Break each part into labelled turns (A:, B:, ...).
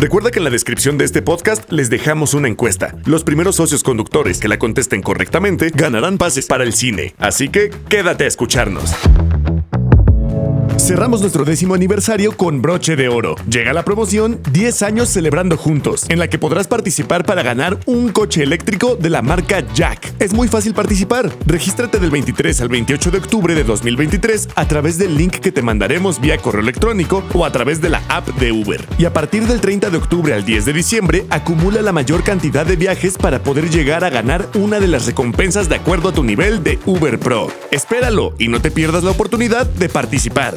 A: Recuerda que en la descripción de este podcast les dejamos una encuesta. Los primeros socios conductores que la contesten correctamente ganarán pases para el cine. Así que quédate a escucharnos. Cerramos nuestro décimo aniversario con broche de oro. Llega la promoción 10 años celebrando juntos, en la que podrás participar para ganar un coche eléctrico de la marca Jack. Es muy fácil participar. Regístrate del 23 al 28 de octubre de 2023 a través del link que te mandaremos vía correo electrónico o a través de la app de Uber. Y a partir del 30 de octubre al 10 de diciembre, acumula la mayor cantidad de viajes para poder llegar a ganar una de las recompensas de acuerdo a tu nivel de Uber Pro. Espéralo y no te pierdas la oportunidad de participar.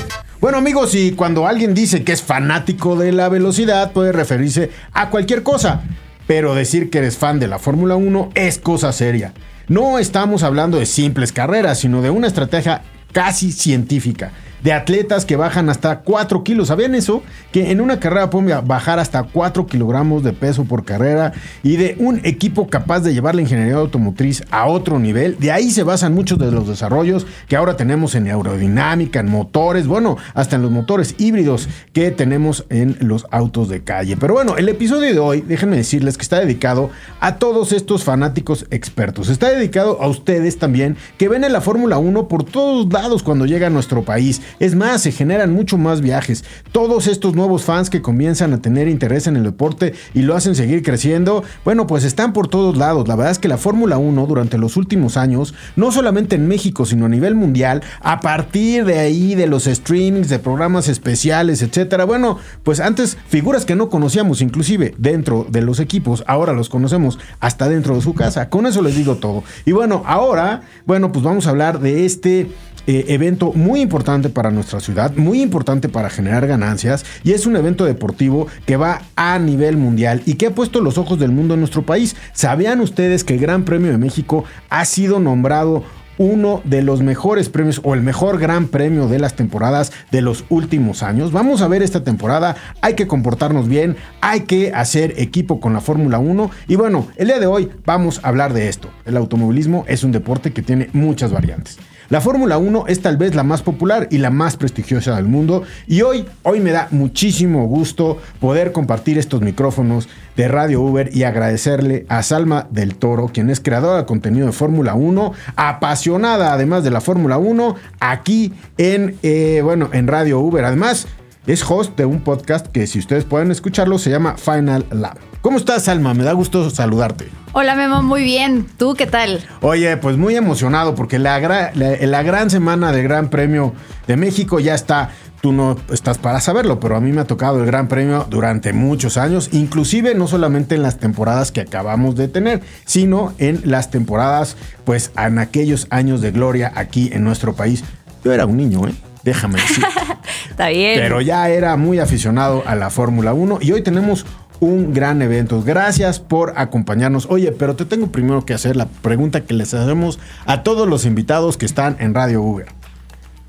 B: Bueno amigos, y cuando alguien dice que es fanático de la velocidad, puede referirse a cualquier cosa, pero decir que eres fan de la Fórmula 1 es cosa seria. No estamos hablando de simples carreras, sino de una estrategia casi científica de atletas que bajan hasta 4 kilos. ¿Sabían eso? Que en una carrera pueden bajar hasta 4 kilogramos de peso por carrera y de un equipo capaz de llevar la ingeniería automotriz a otro nivel. De ahí se basan muchos de los desarrollos que ahora tenemos en aerodinámica, en motores, bueno, hasta en los motores híbridos que tenemos en los autos de calle. Pero bueno, el episodio de hoy, déjenme decirles que está dedicado a todos estos fanáticos expertos. Está dedicado a ustedes también que ven en la Fórmula 1 por todos lados cuando llega a nuestro país es más, se generan mucho más viajes. Todos estos nuevos fans que comienzan a tener interés en el deporte y lo hacen seguir creciendo, bueno, pues están por todos lados. La verdad es que la Fórmula 1 durante los últimos años, no solamente en México, sino a nivel mundial, a partir de ahí de los streamings, de programas especiales, etcétera. Bueno, pues antes figuras que no conocíamos inclusive dentro de los equipos, ahora los conocemos hasta dentro de su casa. Con eso les digo todo. Y bueno, ahora, bueno, pues vamos a hablar de este eh, evento muy importante para nuestra ciudad, muy importante para generar ganancias y es un evento deportivo que va a nivel mundial y que ha puesto los ojos del mundo en nuestro país. ¿Sabían ustedes que el Gran Premio de México ha sido nombrado uno de los mejores premios o el mejor gran premio de las temporadas de los últimos años. Vamos a ver esta temporada, hay que comportarnos bien, hay que hacer equipo con la Fórmula 1 y bueno, el día de hoy vamos a hablar de esto. El automovilismo es un deporte que tiene muchas variantes. La Fórmula 1 es tal vez la más popular y la más prestigiosa del mundo y hoy, hoy me da muchísimo gusto poder compartir estos micrófonos de Radio Uber y agradecerle a Salma del Toro, quien es creadora de contenido de Fórmula 1, apasionada además de la Fórmula 1, aquí en, eh, bueno, en Radio Uber. Además, es host de un podcast que si ustedes pueden escucharlo se llama Final Lab. ¿Cómo estás, Salma? Me da gusto saludarte.
C: Hola Memo, muy bien. ¿Tú qué tal?
B: Oye, pues muy emocionado porque la, la, gran semana del Gran Premio de México ya está. Tú no estás para saberlo, pero a mí me ha tocado el Gran Premio durante muchos años, inclusive no solamente en las temporadas que acabamos de tener, sino en las temporadas, pues en aquellos años de gloria aquí en nuestro país. Yo era un niño, ¿eh? Déjame decir.
C: Está bien.
B: Pero ya era muy aficionado a la Fórmula 1 y hoy tenemos un gran evento. Gracias por acompañarnos. Oye, pero te tengo primero que hacer la pregunta que les hacemos a todos los invitados que están en Radio Uber.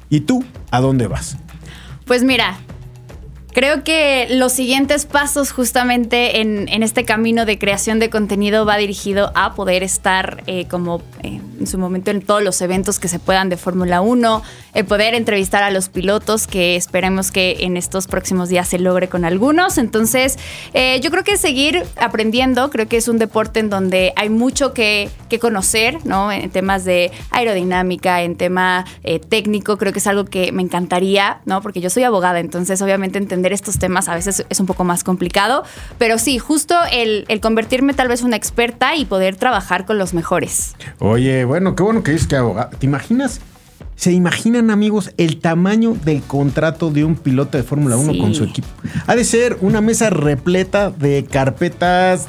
B: ¿Y tú a dónde vas?
C: Pues mira, Creo que los siguientes pasos justamente en, este camino de creación de contenido va dirigido a poder estar eh, como eh, en su momento en todos los eventos que se puedan de Fórmula 1, el poder entrevistar a los pilotos que esperemos que en estos próximos días se logre con algunos. Entonces, eh, yo creo que seguir aprendiendo, creo que es un deporte en donde hay mucho que, que conocer, ¿no? En temas de aerodinámica, en tema técnico, creo que es algo que me encantaría, ¿no? Porque yo soy abogada, entonces obviamente entender estos temas a veces es un poco más complicado, pero sí, justo el, convertirme tal vez una experta y poder trabajar con los mejores.
B: Oye, bueno, qué bueno que dices que abogado. ¿Te imaginas? ¿Se imaginan, amigos, el tamaño del contrato de un piloto de Fórmula 1 con su equipo? Ha de ser una mesa repleta de carpetas,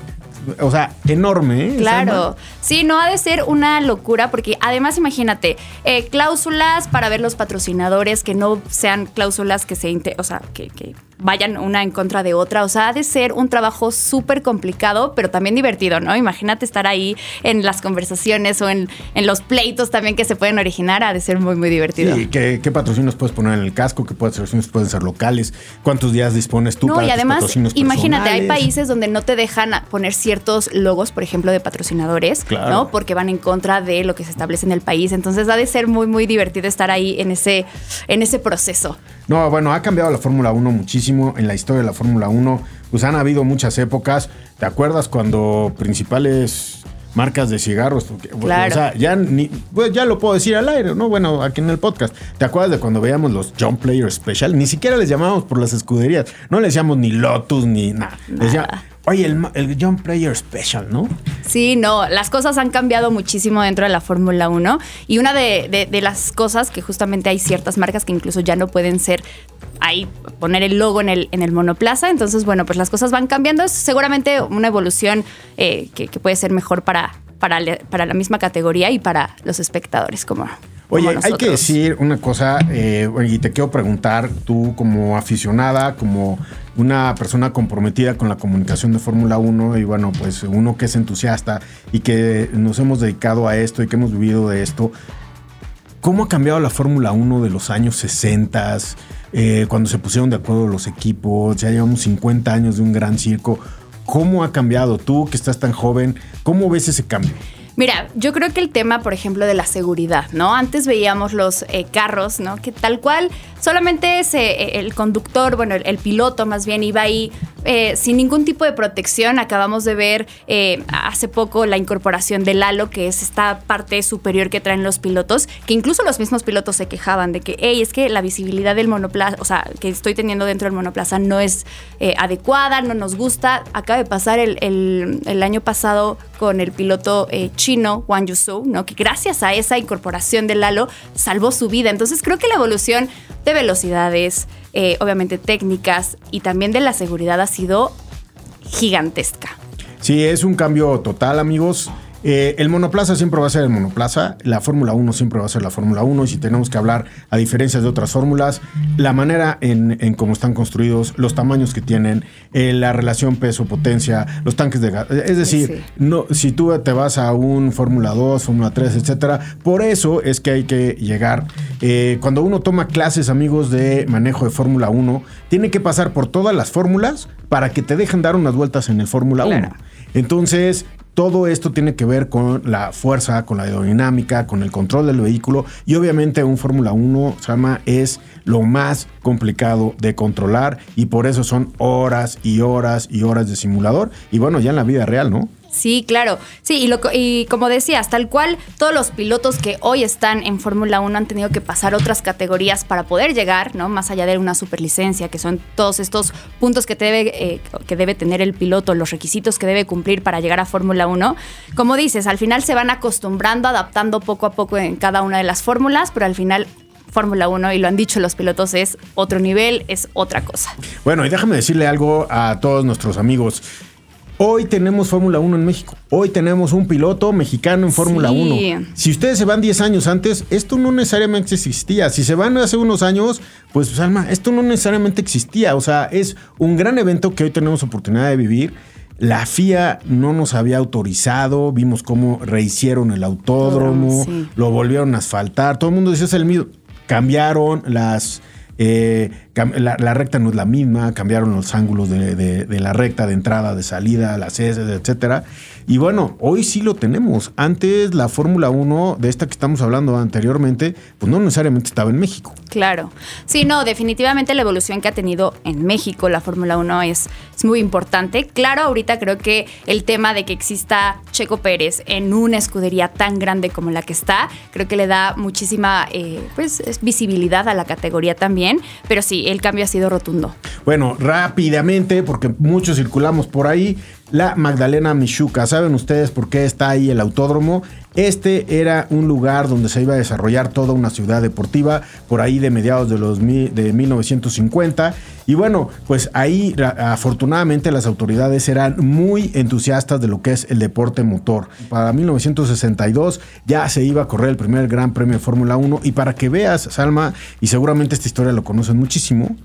B: o sea, enorme. ¿eh?
C: Claro, sí, no ha de ser una locura porque además imagínate, eh, cláusulas para ver los patrocinadores que no sean cláusulas que se, o sea, que, vayan una en contra de otra. O sea, ha de ser un trabajo súper complicado, pero también divertido, ¿no? Imagínate estar ahí en las conversaciones o en, en, los pleitos también que se pueden originar, ha de ser muy, muy divertido.
B: Sí, ¿qué, qué patrocinios puedes poner en el casco? ¿Qué patrocinios pueden ser locales? ¿Cuántos días dispones tú
C: no,
B: para
C: y además,
B: tus patrocinios
C: imagínate, hay países donde no te dejan poner ciertos logos, por ejemplo, de patrocinadores,
B: Claro.
C: ¿no? Porque van en contra de lo que se establece en el país. Entonces ha de ser muy, muy divertido estar ahí en ese, en ese proceso.
B: No, bueno, ha cambiado la Fórmula 1 muchísimo. En la historia de la Fórmula 1, pues han habido muchas épocas. ¿Te acuerdas cuando principales marcas de cigarros?
C: Claro.
B: O sea, ya, ni, pues ya lo puedo decir al aire, ¿no? Bueno, aquí en el podcast. ¿Te acuerdas de cuando veíamos los John Player Special? Ni siquiera les llamábamos por las escuderías. No les decíamos ni Lotus ni nada. Decía, Oye, el, ma- el John Player Special, ¿no?
C: Sí, no, las cosas han cambiado muchísimo dentro de la Fórmula 1 y una de, de- de las cosas que justamente hay ciertas marcas que incluso ya no pueden ser ahí poner el logo en el, en el monoplaza, entonces bueno, pues las cosas van cambiando, es seguramente una evolución eh, que, que puede ser mejor para, para, le- para la misma categoría y para los espectadores como...
B: Oye,
C: como
B: hay que decir una cosa, eh, y te quiero preguntar, tú como aficionada, como una persona comprometida con la comunicación de Fórmula 1, y bueno, pues uno que es entusiasta y que nos hemos dedicado a esto y que hemos vivido de esto, ¿cómo ha cambiado la Fórmula 1 de los años 60? eh, cuando se pusieron de acuerdo los equipos, ya llevamos 50 años de un gran circo. ¿Cómo ha cambiado tú que estás tan joven? ¿Cómo ves ese cambio?
C: Mira, yo creo que el tema, por ejemplo, de la seguridad, ¿no? Antes veíamos los eh, carros, ¿no? Que tal cual solamente ese, el conductor, bueno, el, piloto más bien iba ahí eh, sin ningún tipo de protección. Acabamos de ver eh, hace poco la incorporación del halo, que es esta parte superior que traen los pilotos, que incluso los mismos pilotos se quejaban de que, hey, es que la visibilidad del monoplaza, o sea, que estoy teniendo dentro del monoplaza no es eh, adecuada, no nos gusta. Acaba de pasar el, año pasado con el piloto eh, chino, Wang Yuzhou, ¿no? que gracias a esa incorporación del halo salvó su vida. Entonces creo que la evolución de velocidades, eh, obviamente técnicas y también de la seguridad ha sido gigantesca.
B: Sí, es un cambio total, amigos. Eh, el monoplaza siempre va a ser el monoplaza, la Fórmula 1 siempre va a ser la Fórmula 1 y si tenemos que hablar a diferencias de otras fórmulas, la manera en, en cómo están construidos, los tamaños que tienen, eh, la relación peso-potencia, los tanques de gas, es decir,
C: Sí.
B: no, si tú te vas a un Fórmula 2, Fórmula 3, etcétera, por eso es que hay que llegar. eh, cuando uno toma clases, amigos, de manejo de Fórmula 1, tiene que pasar por todas las fórmulas para que te dejen dar unas vueltas en el Fórmula 1.
C: Claro.
B: Entonces, todo esto tiene que ver con la fuerza, con la aerodinámica, con el control del vehículo y obviamente un Fórmula 1, Sama, es lo más complicado de controlar y por eso son horas y horas y horas de simulador y bueno, ya en la vida real, ¿no?
C: Sí, claro. Sí, y, lo y como decías, tal cual, todos los pilotos que hoy están en Fórmula 1 han tenido que pasar otras categorías para poder llegar, ¿no? Más allá de una superlicencia, que son todos estos puntos que, te debe, eh, que debe tener el piloto, los requisitos que debe cumplir para llegar a Fórmula 1. Como dices, al final se van acostumbrando, adaptando poco a poco en cada una de las fórmulas, pero al final Fórmula 1, y lo han dicho los pilotos, es otro nivel, es otra cosa.
B: Bueno, y déjame decirle algo a todos nuestros amigos. Hoy tenemos Fórmula 1 en México. Hoy tenemos un piloto mexicano en Fórmula
C: Sí.
B: 1. Si ustedes se van 10 años antes, esto no necesariamente existía. Si se van hace unos años, pues Salma, esto no necesariamente existía. O sea, es un gran evento que hoy tenemos oportunidad de vivir. La FIA no nos había autorizado, vimos cómo rehicieron el autódromo,
C: Sí.
B: lo volvieron a asfaltar, todo el mundo decía es el mismo. Cambiaron las... eh, la, recta no es la misma, cambiaron los ángulos de, de- la recta de entrada, de salida, las S, etcétera. Y bueno, hoy sí lo tenemos. Antes la Fórmula 1, de esta que estamos hablando anteriormente, pues no necesariamente estaba en México.
C: Claro. Sí, no, definitivamente la evolución que ha tenido en México la Fórmula 1 es, es muy importante. Claro, ahorita creo que el tema de que exista Checo Pérez en una escudería tan grande como la que está, creo que le da muchísima eh, pues, es visibilidad a la categoría también. Pero sí, el cambio ha sido rotundo.
B: Bueno, rápidamente, porque muchos circulamos por ahí, la Magdalena Michuca. ¿Saben ustedes por qué está ahí el autódromo? Este era un lugar donde se iba a desarrollar toda una ciudad deportiva, por ahí de mediados de, los, de 1950. Y bueno, pues ahí afortunadamente las autoridades eran muy entusiastas de lo que es el deporte motor. Para 1962 ya se iba a correr el primer Gran Premio de Fórmula 1 y para que veas, Salma, y seguramente esta historia lo conocen muchísimo,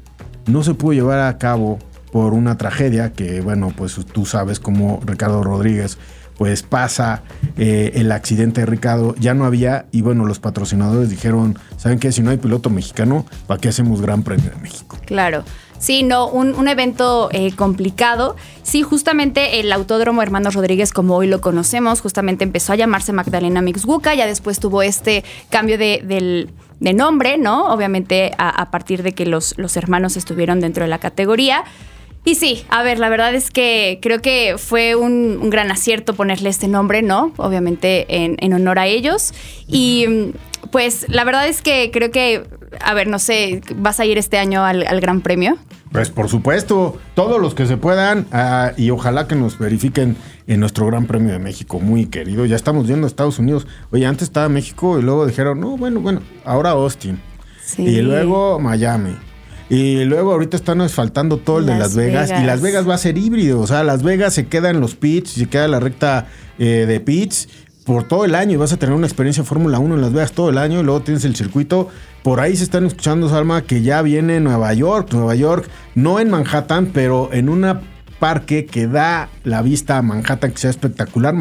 B: no se pudo llevar a cabo por una tragedia que, bueno, pues tú sabes cómo Ricardo Rodríguez pues pasa eh, el accidente de Ricardo, ya no había, y bueno, los patrocinadores dijeron, ¿saben qué? Si no hay piloto mexicano, ¿para qué hacemos Gran Premio de México?
C: Claro. Sí, no, un, evento eh, complicado. Sí, justamente el Autódromo Hermanos Rodríguez, como hoy lo conocemos, justamente empezó a llamarse Magdalena Mixbuca, ya después tuvo este cambio de, nombre, ¿no? Obviamente a, partir de que los, los hermanos estuvieron dentro de la categoría. Y sí, a ver, la verdad es que creo que fue un, gran acierto ponerle este nombre, ¿no? Obviamente en, honor a ellos. Y pues la verdad es que creo que, a ver, no sé, ¿vas a ir este año al, Gran Premio?
B: Pues por supuesto, todos los que se puedan ah, y ojalá que nos verifiquen en nuestro Gran Premio de México, muy querido. Ya estamos viendo a Estados Unidos. Oye, antes estaba México y luego dijeron, no, bueno, bueno, ahora Austin. Sí. Y luego Miami. Y luego ahorita están asfaltando todo el de Las Vegas, Y Las Vegas va a ser híbrido. O sea, Las Vegas se queda en los pits, se queda en la recta eh, de pits por todo el año y vas a tener una experiencia Fórmula 1 en Las Vegas todo el año y luego tienes el circuito. Por ahí se están escuchando, Salma, que ya viene Nueva York. Nueva York, no en Manhattan, pero en una parque que da la vista a Manhattan, que sea espectacular.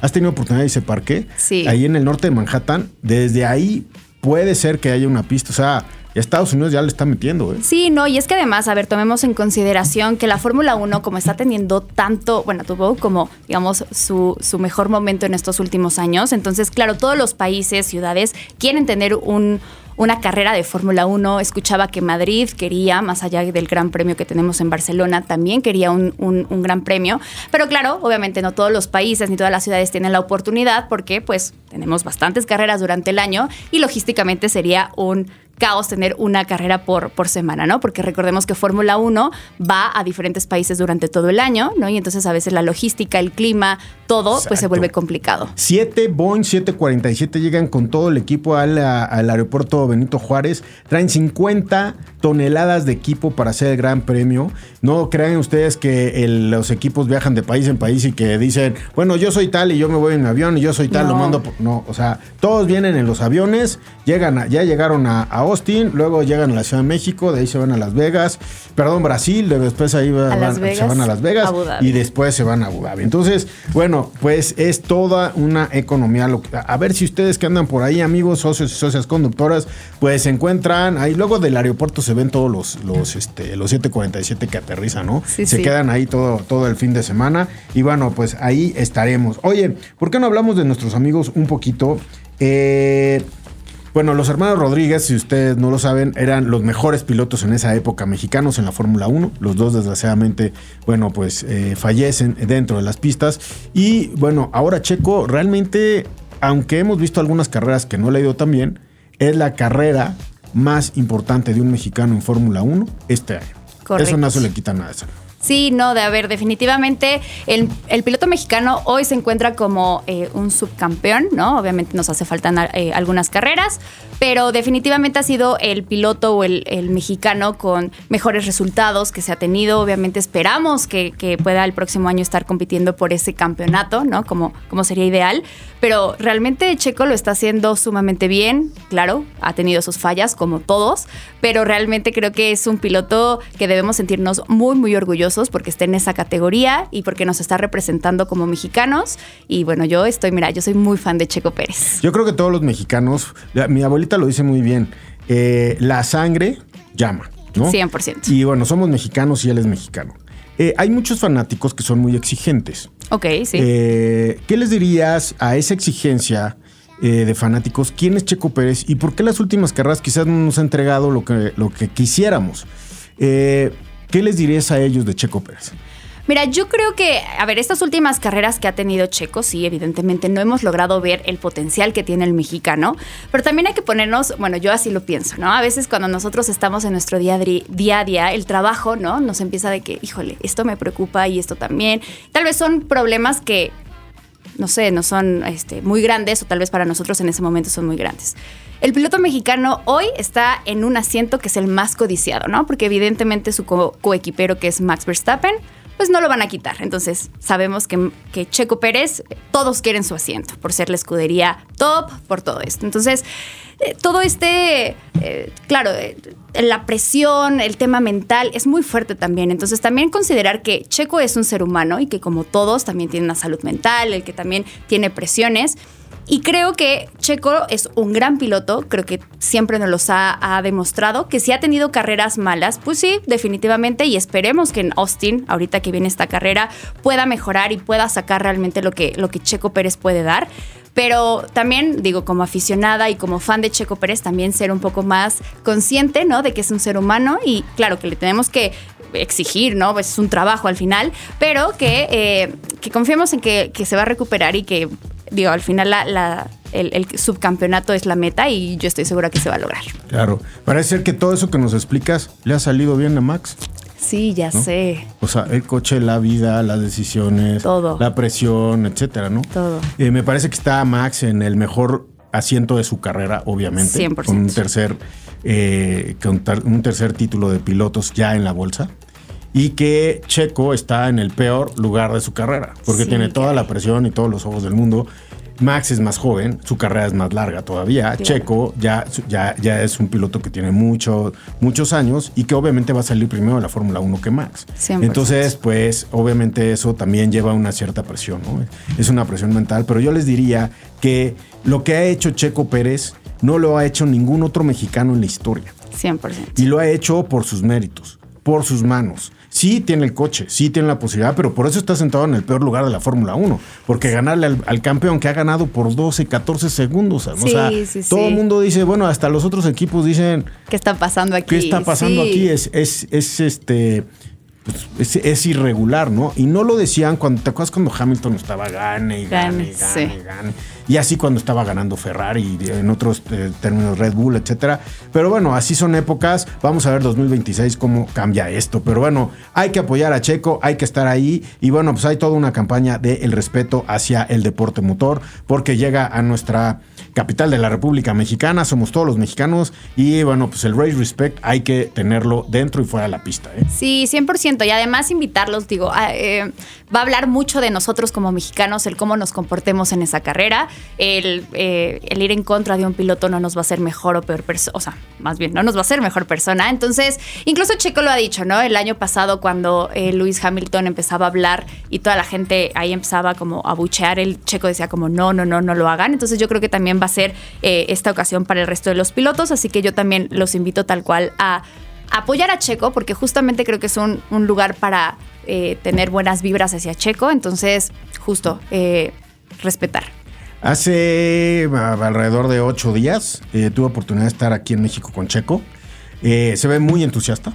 B: ¿Has tenido oportunidad de ese parque?
C: Sí.
B: Ahí en el norte de Manhattan. Desde ahí puede ser que haya una pista. O sea, Estados Unidos ya le está metiendo. ¿eh?
C: Sí, no, y es que además, a ver, tomemos en consideración que la Fórmula 1, como está teniendo tanto, bueno, tuvo como, digamos, su, su mejor momento en estos últimos años. Entonces, claro, todos los países, ciudades quieren tener un, una carrera de Fórmula 1. Escuchaba que Madrid quería, más allá del gran premio que tenemos en Barcelona, también quería un, un, gran premio. Pero claro, obviamente no todos los países ni todas las ciudades tienen la oportunidad porque pues tenemos bastantes carreras durante el año y logísticamente sería un caos tener una carrera por, por semana, ¿no? Porque recordemos que Fórmula 1 va a diferentes países durante todo el año, ¿no? Y entonces a veces la logística, el clima, todo, pues se vuelve complicado.
B: Siete Boeing 747 llegan con todo el equipo al, aeropuerto Benito Juárez, traen 50 toneladas de equipo para hacer el Gran Premio. No crean ustedes que los equipos viajan de país en país y que dicen, bueno, yo soy tal y yo me voy en avión y yo soy tal, lo mando por... No, o sea, todos vienen en los aviones, llegan ya llegaron a, a Austin, luego llegan a la Ciudad de México, de ahí se van a Las Vegas, perdón, Brasil, después ahí van, se van a Las Vegas y después se van a Abu Dhabi. Entonces, bueno, pues es toda una economía. A ver si ustedes que andan por ahí, amigos, socios y socias conductoras, pues se encuentran ahí. Luego del aeropuerto se ven todos los, los, este, los 747 que aterrizan, ¿no? se quedan ahí todo, todo el fin de semana. Y bueno, pues ahí estaremos. Oye, ¿por qué no hablamos de nuestros amigos un poquito? Eh, bueno, los hermanos Rodríguez, si ustedes no lo saben, eran los mejores pilotos en esa época mexicanos en la Fórmula 1. Los dos, desgraciadamente, bueno, pues eh, fallecen dentro de las pistas. Y bueno, ahora Checo, realmente, aunque hemos visto algunas carreras que no le ha ido tan bien, es la carrera más importante de un mexicano en Fórmula 1 este año. Eso no se le quita nada. Eso.
C: Sí, no, de haber, definitivamente el, piloto mexicano hoy se encuentra como eh, un subcampeón, ¿no? Obviamente nos hace falta eh, algunas carreras, pero definitivamente ha sido el piloto o el, mexicano con mejores resultados que se ha tenido. Obviamente esperamos que, pueda el próximo año estar compitiendo por ese campeonato, ¿no? Como, como sería ideal, pero realmente Checo lo está haciendo sumamente bien, claro, ha tenido sus fallas como todos, pero realmente creo que es un piloto que debemos sentirnos muy, muy orgullosos porque está en esa categoría y porque nos está representando como mexicanos. Y bueno, yo estoy, mira, yo soy muy fan de Checo Pérez.
B: Yo creo que todos los mexicanos, mi abuelita lo dice muy bien, eh, la sangre llama, ¿no?
C: 100%.
B: Y bueno, somos mexicanos y él es mexicano. Eh, hay muchos fanáticos que son muy exigentes.
C: Ok, sí.
B: Eh, ¿Qué les dirías a esa exigencia de fanáticos? ¿Quién es Checo Pérez y por qué las últimas carreras quizás no nos ha entregado lo que, lo que quisiéramos? Eh, ¿Qué les dirías a ellos de Checo Pérez?
C: Mira, yo creo que, a ver, estas últimas carreras que ha tenido Checo, sí, evidentemente no hemos logrado ver el potencial que tiene el mexicano, pero también hay que ponernos, bueno, yo así lo pienso, ¿no? A veces cuando nosotros estamos en nuestro día, día a día, el trabajo, ¿no? Nos empieza de que, híjole, esto me preocupa y esto también. Tal vez son problemas que, no sé, no son este, muy grandes o tal vez para nosotros en ese momento son muy grandes. El piloto mexicano hoy está en un asiento que es el más codiciado, ¿no? Porque evidentemente su coequipero, que es Max Verstappen, pues no lo van a quitar. Entonces, sabemos que, que, Checo Pérez, todos quieren su asiento por ser la escudería top, por todo esto. Entonces, eh, todo este, eh, claro, eh, la presión, el tema mental es muy fuerte también. Entonces también considerar que Checo es un ser humano y que como todos también tiene una salud mental, el que también tiene presiones. Y creo que Checo es un gran piloto, creo que siempre nos los ha, demostrado, que si ha tenido carreras malas, pues sí, definitivamente, y esperemos que en Austin, ahorita que viene esta carrera, pueda mejorar y pueda sacar realmente lo que, lo que Checo Pérez puede dar. Pero también, digo, como aficionada y como fan de Checo Pérez, también ser un poco más consciente, ¿no? De que es un ser humano y claro que le tenemos que exigir, ¿no? Pues es un trabajo al final, pero que, eh, que confiemos en que, que, se va a recuperar y que digo, al final la, el, subcampeonato es la meta y yo estoy segura que se va a lograr.
B: Claro, parece ser que todo eso que nos explicas le ha salido bien a Max.
C: Sí, ya sé.
B: O sea, el coche, la vida, las decisiones,
C: todo.
B: la presión, etcétera, ¿no?
C: Todo.
B: Eh, me parece que está Max en el mejor asiento de su carrera, obviamente.
C: 100%.
B: Con un tercer, eh, con un tercer título de pilotos ya en la bolsa y que Checo está en el peor lugar de su carrera, porque tiene toda la presión y todos los ojos del mundo. Max es más joven, su carrera es más larga todavía. Checo ya, ya, ya es un piloto que tiene mucho, muchos años y que obviamente va a salir primero de la Fórmula 1 que Max. Entonces, pues obviamente eso también lleva una cierta presión, ¿no? Es una presión mental, pero yo les diría que lo que ha hecho Checo Pérez no lo ha hecho ningún otro mexicano en la historia.
C: 100%.
B: Y lo ha hecho por sus méritos, por sus manos sí tiene el coche, sí tiene la posibilidad, pero por eso está sentado en el peor lugar de la Fórmula 1. Porque ganarle al, campeón que ha ganado por 12, 14 segundos. o sea, todo el mundo dice, bueno, hasta los otros equipos dicen.
C: ¿Qué está pasando aquí?
B: ¿Qué está pasando aquí? Es, es, es este. Pues, es, irregular, ¿no? Y no lo decían cuando, ¿te acuerdas cuando Hamilton estaba gane y gane, gane, gane, Y así cuando estaba ganando Ferrari y en otros eh, términos Red Bull, etcétera. Pero bueno, así son épocas. Vamos a ver 2026 cómo cambia esto. Pero bueno, hay que apoyar a Checo, hay que estar ahí. Y bueno, pues hay toda una campaña de el respeto hacia el deporte motor, porque llega a nuestra capital de la República Mexicana, somos todos los mexicanos y bueno, pues el Race Respect hay que tenerlo dentro y fuera de la pista. ¿eh?
C: Sí, 100%. Y además invitarlos, digo, eh, va a hablar mucho de nosotros como mexicanos, el cómo nos comportemos en esa carrera, el, eh, el ir en contra de un piloto no nos va a hacer mejor o peor persona, o sea, más bien, no nos va a hacer mejor persona. Entonces, incluso Checo lo ha dicho, ¿no? El año pasado cuando Luis Hamilton empezaba a hablar y toda la gente ahí empezaba como a buchear, el Checo decía como, no, no, no, no lo hagan. Entonces yo creo que también va a ser eh, esta ocasión para el resto de los pilotos, así que yo también los invito tal cual a apoyar a Checo, porque justamente creo que es un, lugar para eh, tener buenas vibras hacia Checo, entonces justo eh, respetar.
B: Hace alrededor de ocho días tuve oportunidad de estar aquí en México con Checo. se ve muy entusiasta.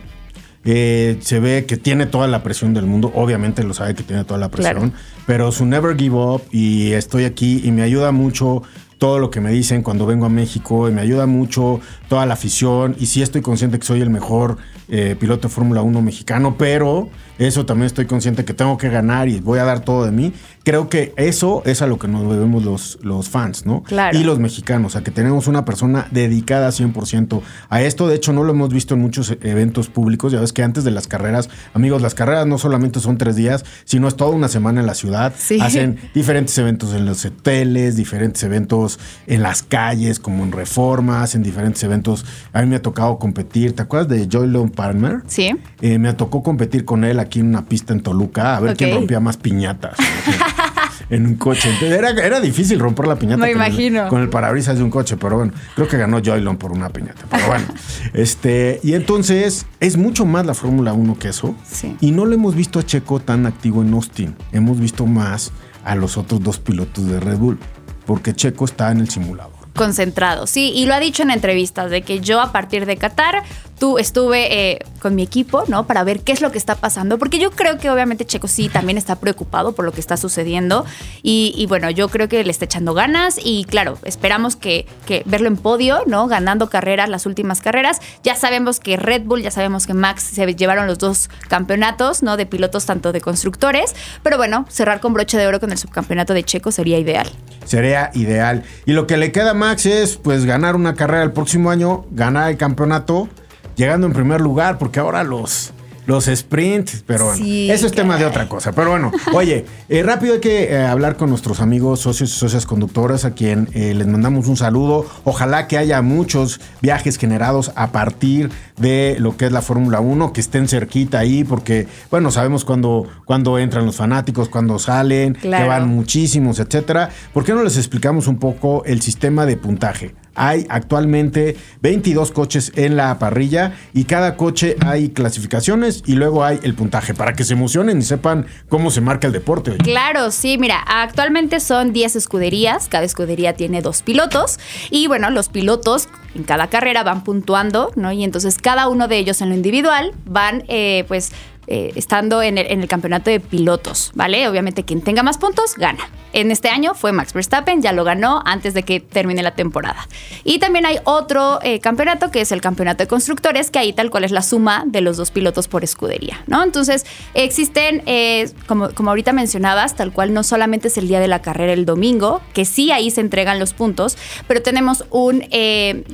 B: se ve que tiene toda la presión del mundo. Obviamente lo sabe que tiene toda la presión. Pero su never give up y estoy aquí y me ayuda mucho todo lo que me dicen cuando vengo a México y me ayuda mucho toda la afición y sí estoy consciente que soy el mejor eh, piloto de Fórmula 1 mexicano, pero eso también estoy consciente que tengo que ganar y voy a dar todo de mí. Creo que eso es a lo que nos debemos los, los fans, ¿no?
C: Claro.
B: Y los mexicanos, a que tenemos una persona dedicada 100% a esto. De hecho, no lo hemos visto en muchos eventos públicos. Ya ves que antes de las carreras, amigos, las carreras no solamente son tres días, sino es toda una semana en la ciudad. Hacen diferentes eventos en los hoteles, diferentes eventos en las calles, como en reformas, en diferentes eventos. A mí me ha tocado competir. ¿Te acuerdas de Joylon Palmer?
C: Sí.
B: Eh, me tocó competir con él aquí en una pista en Toluca, a ver quién rompía más piñatas. en un coche. era, era difícil romper la piñata.
C: Me imagino.
B: con el parabrisas de un coche, pero bueno, creo que ganó Joylon por una piñata. Pero bueno, este, y entonces es mucho más la Fórmula 1 que eso.
C: Sí.
B: Y no lo hemos visto a Checo tan activo en Austin. Hemos visto más a los otros dos pilotos de Red Bull, porque Checo está en el simulador.
C: Concentrado, sí, y lo ha dicho en entrevistas, de que yo a partir de Qatar tú estuve eh, con mi equipo, ¿no? Para ver qué es lo que está pasando, porque yo creo que obviamente Checo sí también está preocupado por lo que está sucediendo y, bueno, yo creo que le está echando ganas y claro, esperamos que, verlo en podio, ¿no? Ganando carreras, las últimas carreras. Ya sabemos que Red Bull, ya sabemos que Max se llevaron los dos campeonatos, ¿no? De pilotos tanto de constructores, pero bueno, cerrar con broche de oro con el subcampeonato de Checo sería ideal.
B: Sería ideal. Y lo que le queda a Max es pues ganar una carrera el próximo año, ganar el campeonato llegando en primer lugar, porque ahora los, los sprints, pero bueno, eso es tema de otra cosa. Pero bueno, oye, eh, rápido hay que eh, hablar con nuestros amigos, socios y socias conductoras, a quien eh, les mandamos un saludo. Ojalá que haya muchos viajes generados a partir de lo que es la Fórmula 1, que estén cerquita ahí, porque, bueno, sabemos cuándo cuando entran los fanáticos, cuándo salen, que van muchísimos, etcétera. ¿Por qué no les explicamos un poco el sistema de puntaje? Hay actualmente 22 coches en la parrilla y cada coche hay clasificaciones y luego hay el puntaje para que se emocionen y sepan cómo se marca el deporte.
C: Claro, sí, mira, actualmente son 10 escuderías, cada escudería tiene dos pilotos y bueno, los pilotos en cada carrera van puntuando, ¿no? Y entonces cada uno de ellos en lo individual van eh, pues eh, estando en el, en el, campeonato de pilotos, ¿vale? Obviamente quien tenga más puntos gana. En este año fue Max Verstappen, ya lo ganó antes de que termine la temporada. Y también hay otro eh, campeonato que es el campeonato de constructores, que ahí tal cual es la suma de los dos pilotos por escudería, ¿no? Entonces existen, eh, como, como ahorita mencionabas, tal cual no solamente es el día de la carrera el domingo, que sí ahí se entregan los puntos, pero tenemos un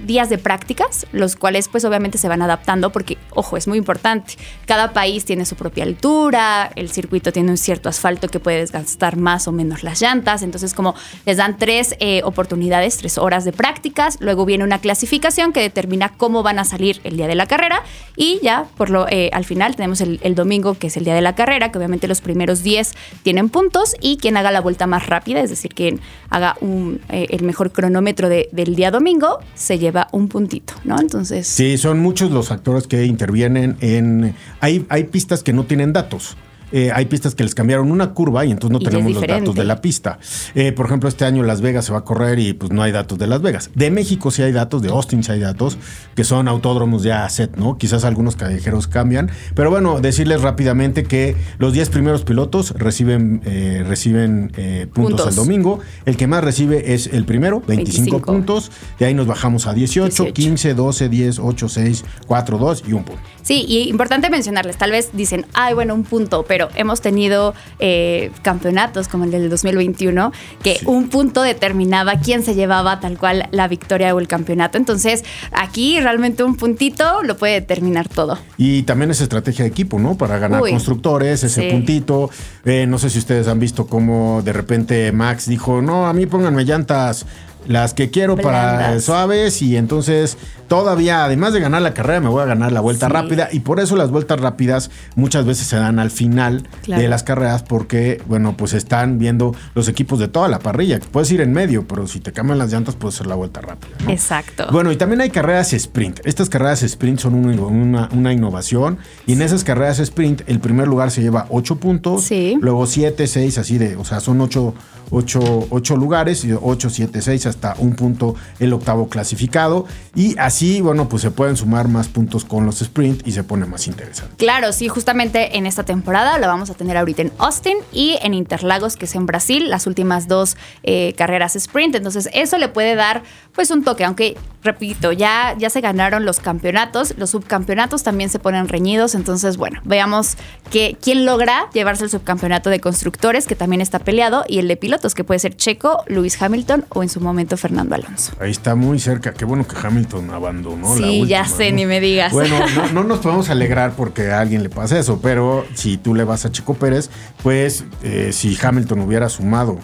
C: días de prácticas, los cuales pues obviamente se van adaptando porque, ojo, es muy importante, cada país tiene su propia altura, el circuito tiene un cierto asfalto que puede desgastar más o menos las llantas, entonces como les dan tres eh, oportunidades, tres horas de prácticas, luego viene una clasificación que determina cómo van a salir el día de la carrera y ya por lo eh, al final tenemos el, domingo que es el día de la carrera, que obviamente los primeros 10 tienen puntos y quien haga la vuelta más rápida, es decir, quien haga un, eh, el mejor cronómetro del día domingo, se lleva un puntito, ¿no? Entonces...
B: Sí, son muchos los actores que intervienen en... Hay, hay pistas que no tienen datos. Eh, hay pistas que les cambiaron una curva y entonces no tenemos los datos de la pista. Eh, por ejemplo, este año Las Vegas se va a correr y pues no hay datos de Las Vegas. De México sí hay datos, de Austin sí hay datos, que son autódromos ya set, ¿no? Quizás algunos callejeros cambian. Pero bueno, decirles rápidamente que los 10 primeros pilotos reciben, eh, reciben puntos, el domingo. El que más recibe es el primero, 25, puntos. De ahí nos bajamos a 18, 15, 12, 10, 8, 6, 4, 2 y un punto.
C: Sí, y importante mencionarles, tal vez dicen, ay, bueno, un punto, pero hemos tenido eh, campeonatos como el del 2021, que un punto determinaba quién se llevaba tal cual la victoria o el campeonato. Entonces, aquí realmente un puntito lo puede determinar todo.
B: Y también es estrategia de equipo, ¿no? Para ganar constructores, ese puntito. Eh, no sé si ustedes han visto cómo de repente Max dijo, no, a mí pónganme llantas las que quiero para suaves y entonces todavía, además de ganar la carrera, me voy a ganar la vuelta rápida y por eso las vueltas rápidas muchas veces se dan al final de las carreras porque, bueno, pues están viendo los equipos de toda la parrilla. Puedes ir en medio, pero si te cambian las llantas puedes hacer la vuelta rápida.
C: Exacto.
B: Bueno, y también hay carreras sprint. Estas carreras sprint son una, una, innovación y en esas carreras sprint el primer lugar se lleva 8 puntos, luego 7, 6, así de, o sea, son 8 ocho, lugares, 8, 7, 6 hasta un punto el octavo clasificado. Y así, bueno, pues se pueden sumar más puntos con los sprint y se pone más interesante.
C: Claro, sí, justamente en esta temporada la vamos a tener ahorita en Austin y en Interlagos, que es en Brasil, las últimas dos eh, carreras sprint. Entonces, eso le puede dar pues un toque, aunque repito, ya, ya se ganaron los campeonatos, los subcampeonatos también se ponen reñidos, entonces bueno, veamos que, quién logra llevarse el subcampeonato de constructores, que también está peleado, y el de pilotos, que puede ser Checo, Luis Hamilton o en su momento Fernando Alonso.
B: Ahí está muy cerca, qué bueno que Hamilton abandonó.
C: Sí, ya sé, ni me digas.
B: Bueno, no, nos podemos alegrar porque a alguien le pasa eso, pero si tú le vas a Checo Pérez, pues eh, si Hamilton hubiera sumado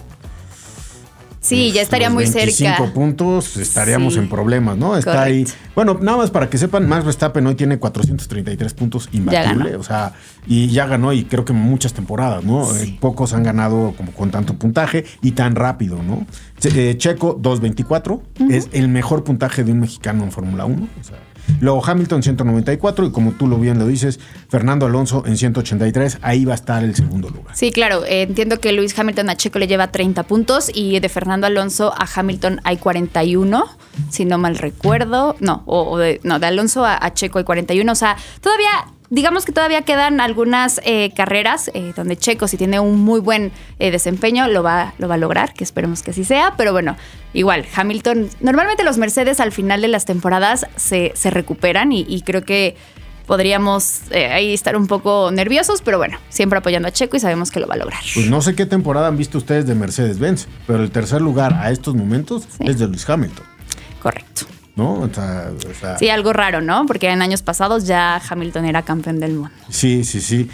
C: Sí, ya estaría muy 25
B: cerca. puntos, estaríamos en problemas, ¿no? Está ahí. Bueno, nada más para que sepan, Max Verstappen hoy tiene 433 puntos imbatible, o sea, y ya ganó y creo que muchas temporadas, ¿no? Eh, pocos han ganado como con tanto puntaje y tan rápido, ¿no? Eh, Checo 224 es el mejor puntaje de un mexicano en Fórmula 1, o sea, Luego Hamilton 194 y como tú lo bien lo dices, Fernando Alonso en 183, ahí va a estar el segundo lugar.
C: Sí, claro, eh, entiendo que Luis Hamilton a Checo le lleva 30 puntos y de Fernando Alonso a Hamilton hay 41, si no mal recuerdo, no, o, de, no, de Alonso a, a Checo hay 41, o sea, todavía digamos que todavía quedan algunas eh, carreras eh, donde Checo, si tiene un muy buen eh, desempeño, lo va, lo va a lograr, que esperemos que así sea. Pero bueno, igual, Hamilton, normalmente los Mercedes al final de las temporadas se, recuperan y, creo que podríamos ahí estar un poco nerviosos, pero bueno, siempre apoyando a Checo y sabemos que lo va a lograr.
B: Pues no sé qué temporada han visto ustedes de Mercedes-Benz, pero el tercer lugar a estos momentos es de Luis Hamilton.
C: Correcto.
B: ¿No?
C: sí, algo raro, ¿no? Porque en años pasados ya Hamilton era campeón del mundo.
B: Sí, sí, sí.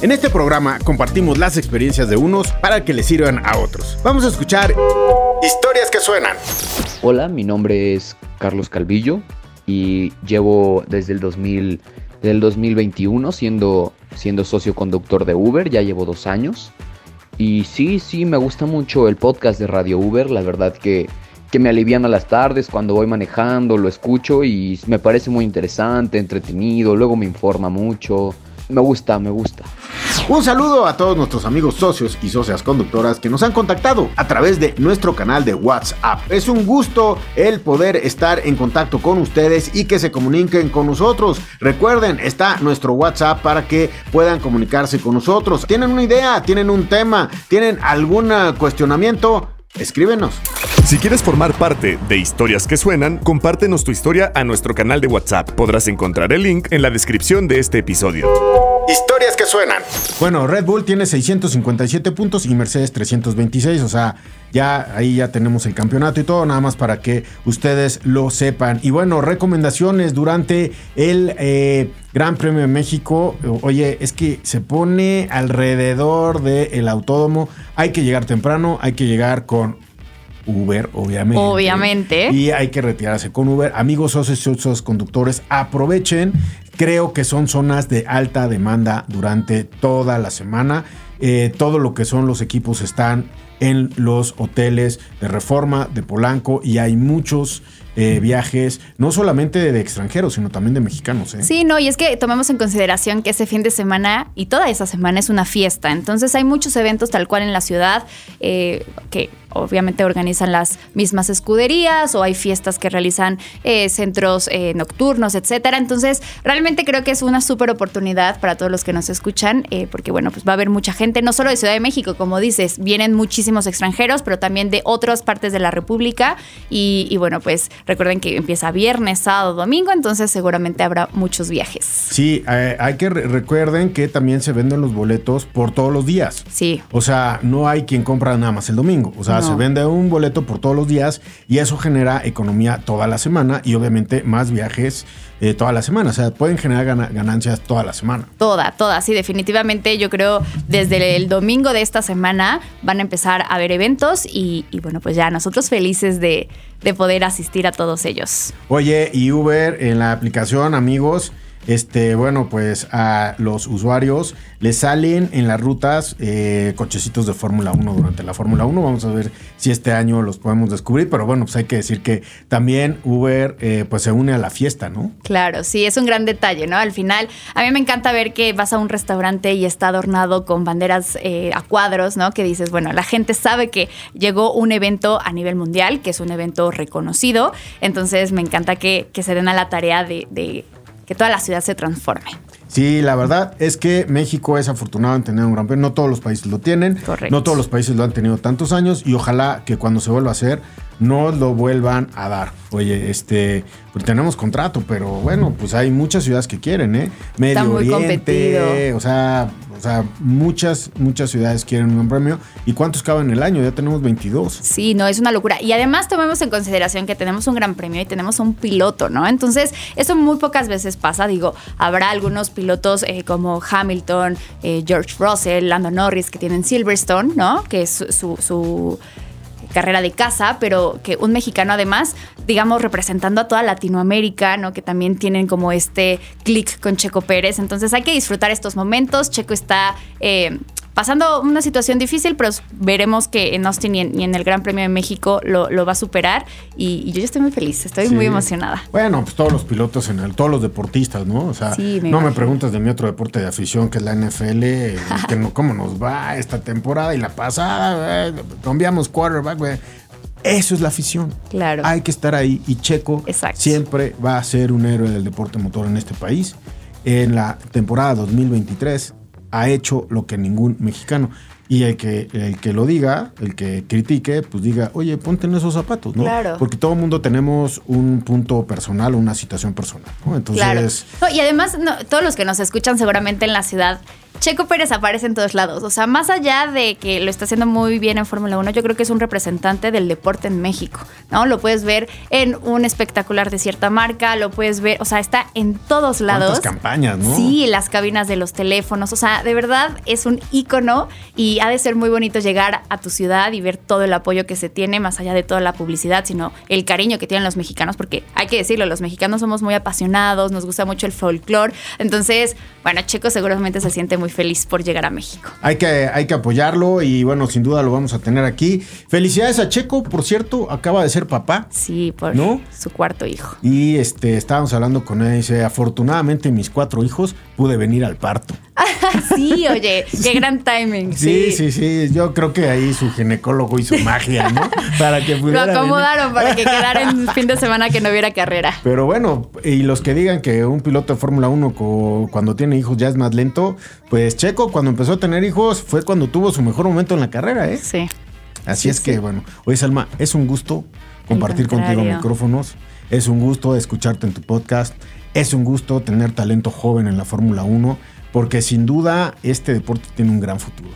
B: En este programa compartimos las experiencias de unos para que les sirvan a otros. Vamos a escuchar historias que suenan.
D: Hola, mi nombre es Carlos Calvillo y llevo desde el 2000, del 2021 siendo, siendo socio conductor de Uber, ya llevo dos años. Y sí, sí, me gusta mucho el podcast de Radio Uber, la verdad que, que me alivian a las tardes cuando voy manejando, lo escucho y me parece muy interesante, entretenido, luego me informa mucho me gusta, me gusta.
B: Un saludo a todos nuestros amigos socios y socias conductoras que nos han contactado a través de nuestro canal de WhatsApp. Es un gusto el poder estar en contacto con ustedes y que se comuniquen con nosotros. Recuerden, está nuestro WhatsApp para que puedan comunicarse con nosotros. ¿Tienen una idea? ¿Tienen un tema? ¿Tienen algún cuestionamiento? Escríbenos.
A: Si quieres formar parte de Historias que Suenan, compártenos tu historia a nuestro canal de WhatsApp. Podrás encontrar el link en la descripción de este episodio.
B: Historias que suenan. Bueno, Red Bull tiene 657 puntos y Mercedes 326, o sea, ya ahí ya tenemos el campeonato y todo, nada más para que ustedes lo sepan. Y bueno, recomendaciones durante el eh, Gran Premio de México. Oye, es que se pone alrededor del autódromo. Hay que llegar temprano, hay que llegar con Uber, obviamente.
C: Obviamente.
B: Y hay que retirarse con Uber. Amigos socios, conductores, aprovechen. Creo que son zonas de alta demanda durante toda la semana. Eh, todo lo que son los equipos están en los hoteles de Reforma, de Polanco y hay muchos eh, viajes, no solamente de extranjeros, sino también de mexicanos. ¿eh?
C: Sí, no, y es que tomemos en consideración que ese fin de semana y toda esa semana es una fiesta, entonces hay muchos eventos tal cual en la ciudad eh, que obviamente organizan las mismas escuderías o hay fiestas que realizan eh, centros nocturnos, etcétera. Entonces, realmente creo que es una súper oportunidad para todos los que nos escuchan, porque bueno, pues va a haber mucha gente, no solo de Ciudad de México, como dices, vienen muchísimos extranjeros, pero también de otras partes de la República y, y bueno, pues Recuerden que empieza viernes, sábado, domingo, entonces seguramente habrá muchos viajes.
B: Sí, eh, hay que recuerden que también se venden los boletos por todos los días.
C: Sí.
B: O sea, no hay quien compra nada más el domingo. O sea, se vende un boleto por todos los días y eso genera economía toda la semana y obviamente más viajes eh, toda la semana. O sea, pueden generar ganancias toda la semana.
C: Toda, toda. Sí, definitivamente yo creo desde el domingo de esta semana van a empezar a haber eventos y, y bueno, pues ya nosotros felices de, de poder asistir a todos ellos.
B: Oye, y Uber en la aplicación, amigos, este, bueno, pues a los usuarios les salen en las rutas eh, cochecitos de Fórmula 1 durante la Fórmula 1. Vamos a ver si este año los podemos descubrir, pero bueno, pues hay que decir que también Uber eh, pues se une a la fiesta, ¿no?
C: Claro, sí, es un gran detalle, ¿no? Al final, a mí me encanta ver que vas a un restaurante y está adornado con banderas eh, a cuadros, ¿no? Que dices, bueno, la gente sabe que llegó un evento a nivel mundial, que es un evento reconocido, entonces me encanta que, se den a la tarea de que toda la ciudad se transforme.
B: Sí, la verdad es que México es afortunado en tener un gran premio. No todos los países lo tienen.
C: Correcto.
B: No todos los países lo han tenido tantos años y ojalá que cuando se vuelva a hacer no lo vuelvan a dar. Oye, este, pues tenemos contrato, pero bueno, pues hay muchas ciudades que quieren, ¿eh? Medio Oriente, o sea, o sea, muchas, muchas ciudades quieren un premio. ¿Y cuántos caben en el año? Ya tenemos 22.
C: Sí, no, es una locura. Y además tomemos en consideración que tenemos un gran premio y tenemos un piloto, ¿no? Entonces, eso muy pocas veces pasa. Digo, habrá algunos pilotos eh, como Hamilton, eh, George Russell, Lando Norris que tienen Silverstone, ¿no? Que es su carrera de casa, pero que un mexicano además, digamos, representando a toda Latinoamérica, ¿no? Que también tienen como este clic con Checo Pérez. Entonces hay que disfrutar estos momentos. Checo está eh, pasando una situación difícil, pero veremos que en Austin y en, el Gran Premio de México lo, va a superar. Y, yo estoy muy feliz, estoy muy emocionada.
B: Bueno, pues todos los pilotos, en el, todos los deportistas, ¿no? O sea, no me preguntas de mi otro deporte de afición, que es la NFL, que no, cómo nos va esta temporada y la pasada, cambiamos quarterback, güey. Eso es la afición.
C: Claro.
B: Hay que estar ahí y Checo siempre va a ser un héroe del deporte motor en este país. En la temporada 2023 ha hecho lo que ningún mexicano. Y el que, el que lo diga, el que critique, pues diga, oye, ponte en esos zapatos, ¿no?
C: Claro.
B: Porque todo el mundo tenemos un punto personal, una situación personal, ¿no?
C: Entonces. Claro. y además, todos los que nos escuchan seguramente en la ciudad Checo Pérez aparece en todos lados. O sea, más allá de que lo está haciendo muy bien en Fórmula 1, yo creo que es un representante del deporte en México, ¿no? Lo puedes ver en un espectacular de cierta marca, lo puedes ver, o sea, está en todos lados.
B: Las campañas, ¿no?
C: Sí, las cabinas de los teléfonos. O sea, de verdad es un ícono y ha de ser muy bonito llegar a tu ciudad y ver todo el apoyo que se tiene, más allá de toda la publicidad, sino el cariño que tienen los mexicanos, porque hay que decirlo, los mexicanos somos muy apasionados, nos gusta mucho el folclore. Entonces, bueno, Checo seguramente se siente muy feliz por llegar a México.
B: Hay que, hay que apoyarlo y bueno, sin duda lo vamos a tener aquí. Felicidades a Checo, por cierto, acaba de ser papá.
C: Sí, por su cuarto hijo.
B: Y este, estábamos hablando con él y dice, afortunadamente mis cuatro hijos pude venir al parto.
C: sí, oye, qué gran timing.
B: Sí, sí, sí, Yo creo que ahí su ginecólogo hizo magia, ¿no?
C: Para que pudiera. Lo acomodaron para que quedara en fin de semana que no hubiera carrera.
B: Pero bueno, y los que digan que un piloto de Fórmula 1 cuando tiene hijos ya es más lento, pues Checo cuando empezó a tener hijos fue cuando tuvo su mejor momento en la carrera, ¿eh?
C: Sí.
B: Así es que, bueno. Oye, Salma, es un gusto compartir contigo micrófonos. Es un gusto escucharte en tu podcast. Es un gusto tener talento joven en la Fórmula 1 porque sin duda este deporte tiene un gran futuro.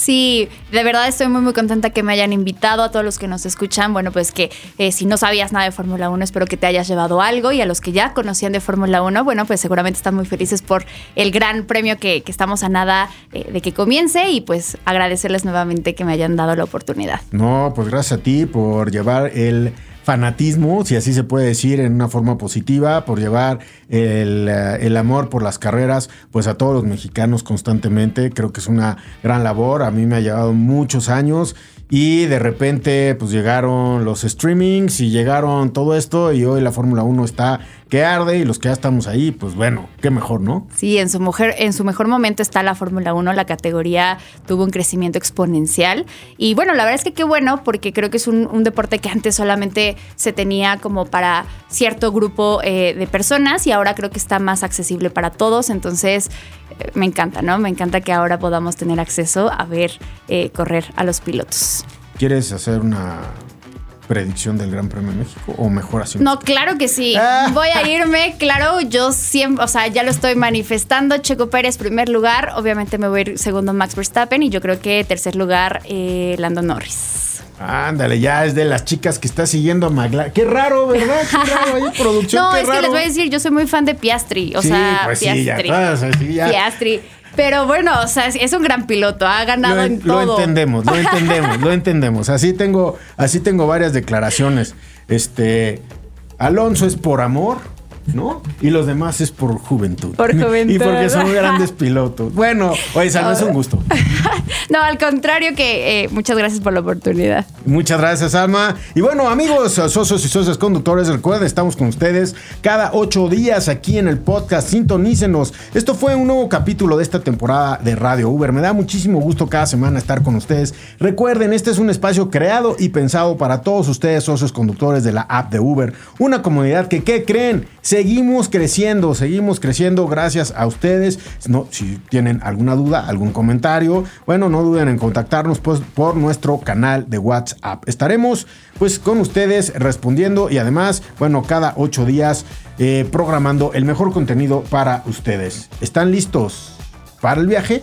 C: Sí, de verdad estoy muy muy contenta que me hayan invitado a todos los que nos escuchan. Bueno, pues que eh, si no sabías nada de Fórmula 1, espero que te hayas llevado algo y a los que ya conocían de Fórmula 1, bueno, pues seguramente están muy felices por el gran premio que, estamos a nada eh, de que comience y pues agradecerles nuevamente que me hayan dado la oportunidad.
B: No, pues gracias a ti por llevar el fanatismo, si así se puede decir, en una forma positiva, por llevar el, eh, el, amor por las carreras, pues a todos los mexicanos constantemente. Creo que es una gran labor. A mí me ha llevado muchos años y de repente pues llegaron los streamings y llegaron todo esto y hoy la Fórmula 1 está que arde y los que ya estamos ahí, pues bueno, qué mejor, ¿no?
C: Sí, en su, mujer, en su mejor momento está la Fórmula 1, la categoría tuvo un crecimiento exponencial y bueno, la verdad es que qué bueno porque creo que es un, deporte que antes solamente se tenía como para cierto grupo eh, de personas y ahora creo que está más accesible para todos, entonces eh, me encanta, ¿no? Me encanta que ahora podamos tener acceso a ver eh, correr a los pilotos.
B: ¿Quieres hacer una predicción del Gran Premio de México o mejor así?
C: No, claro que sí. Ah. Voy a irme, claro, yo siempre, o sea, ya lo estoy manifestando. Checo Pérez, primer lugar. Obviamente me voy a ir segundo Max Verstappen y yo creo que tercer lugar eh, Lando Norris.
B: Ándale, ya es de las chicas que está siguiendo a McLaren. Qué raro, ¿verdad? Qué raro, hay producción.
C: No,
B: es
C: que les voy a decir, yo soy muy fan de Piastri. O sea, pues Piastri. Sí, ya, Piastri. Pero bueno, o sea, es un gran piloto, ha ganado en todo.
B: Lo entendemos, lo entendemos, lo entendemos. Así tengo, así tengo varias declaraciones. Este, Alonso es por amor, ¿no? Y los demás es por juventud.
C: Por juventud.
B: y porque son grandes pilotos. Bueno, oye, Salma, es un gusto.
C: no, al contrario que eh, muchas gracias por la oportunidad.
B: Muchas gracias, Alma. Y bueno, amigos, socios y socios conductores, recuerden, estamos con ustedes cada ocho días aquí en el podcast. Sintonícenos. Esto fue un nuevo capítulo de esta temporada de Radio Uber. Me da muchísimo gusto cada semana estar con ustedes. Recuerden, este es un espacio creado y pensado para todos ustedes, socios conductores de la app de Uber. Una comunidad que, ¿qué creen? Seguimos creciendo, seguimos creciendo gracias a ustedes. No, si tienen alguna duda, algún comentario, bueno, no duden en contactarnos pues, por nuestro canal de WhatsApp. Estaremos pues con ustedes respondiendo y además, bueno, cada ocho días eh, programando el mejor contenido para ustedes. ¿Están listos para el viaje?